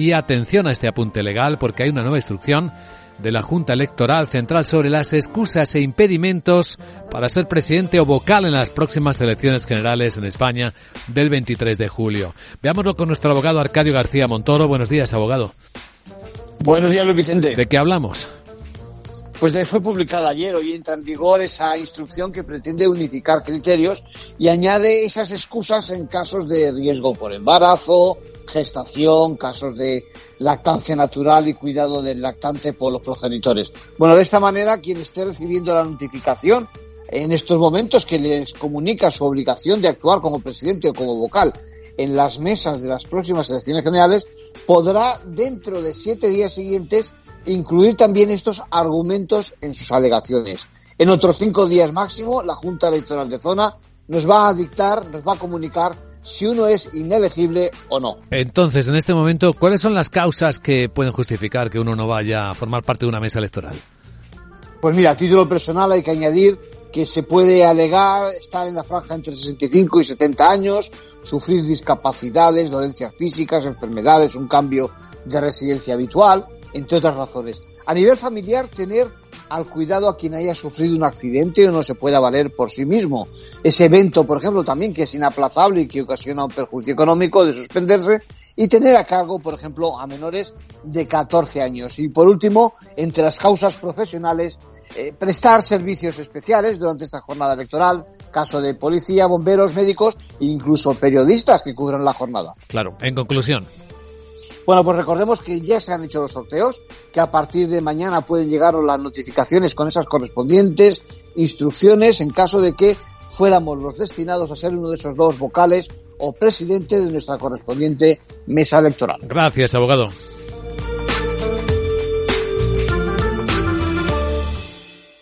Y atención a este apunte legal porque hay una nueva instrucción de la Junta Electoral Central sobre las excusas e impedimentos para ser presidente o vocal en las próximas elecciones generales en España del 23 de julio. Veámoslo con nuestro abogado Arcadio García Montoro. Buenos días, abogado. Buenos días, Luis Vicente. ¿De qué hablamos? Pues fue publicada ayer, hoy entra en vigor esa instrucción que pretende unificar criterios y añade esas excusas en casos de riesgo por embarazo, gestación, casos de lactancia natural y cuidado del lactante por los progenitores. Bueno, de esta manera, quien esté recibiendo la notificación en estos momentos que les comunica su obligación de actuar como presidente o como vocal en las mesas de las próximas elecciones generales, podrá dentro de siete días siguientes incluir también estos argumentos en sus alegaciones. En otros cinco días máximo, la Junta Electoral de Zona nos va a dictar, nos va a comunicar si uno es inelegible o no. Entonces, en este momento, ¿cuáles son las causas que pueden justificar que uno no vaya a formar parte de una mesa electoral? Pues mira, a título personal hay que añadir que se puede alegar estar en la franja entre 65 y 70 años, sufrir discapacidades, dolencias físicas, enfermedades, un cambio de residencia habitual, entre otras razones. A nivel familiar, tener al cuidado a quien haya sufrido un accidente o no se pueda valer por sí mismo. Ese evento, por ejemplo, también que es inaplazable y que ocasiona un perjuicio económico de suspenderse y tener a cargo, por ejemplo, a menores de 14 años. Y por último, entre las causas profesionales, eh, prestar servicios especiales durante esta jornada electoral, caso de policía, bomberos, médicos e incluso periodistas que cubran la jornada. Claro, en conclusión. Bueno, pues recordemos que ya se han hecho los sorteos, que a partir de mañana pueden llegar las notificaciones con esas correspondientes instrucciones en caso de que fuéramos los destinados a ser uno de esos dos vocales o presidente de nuestra correspondiente mesa electoral. Gracias, abogado.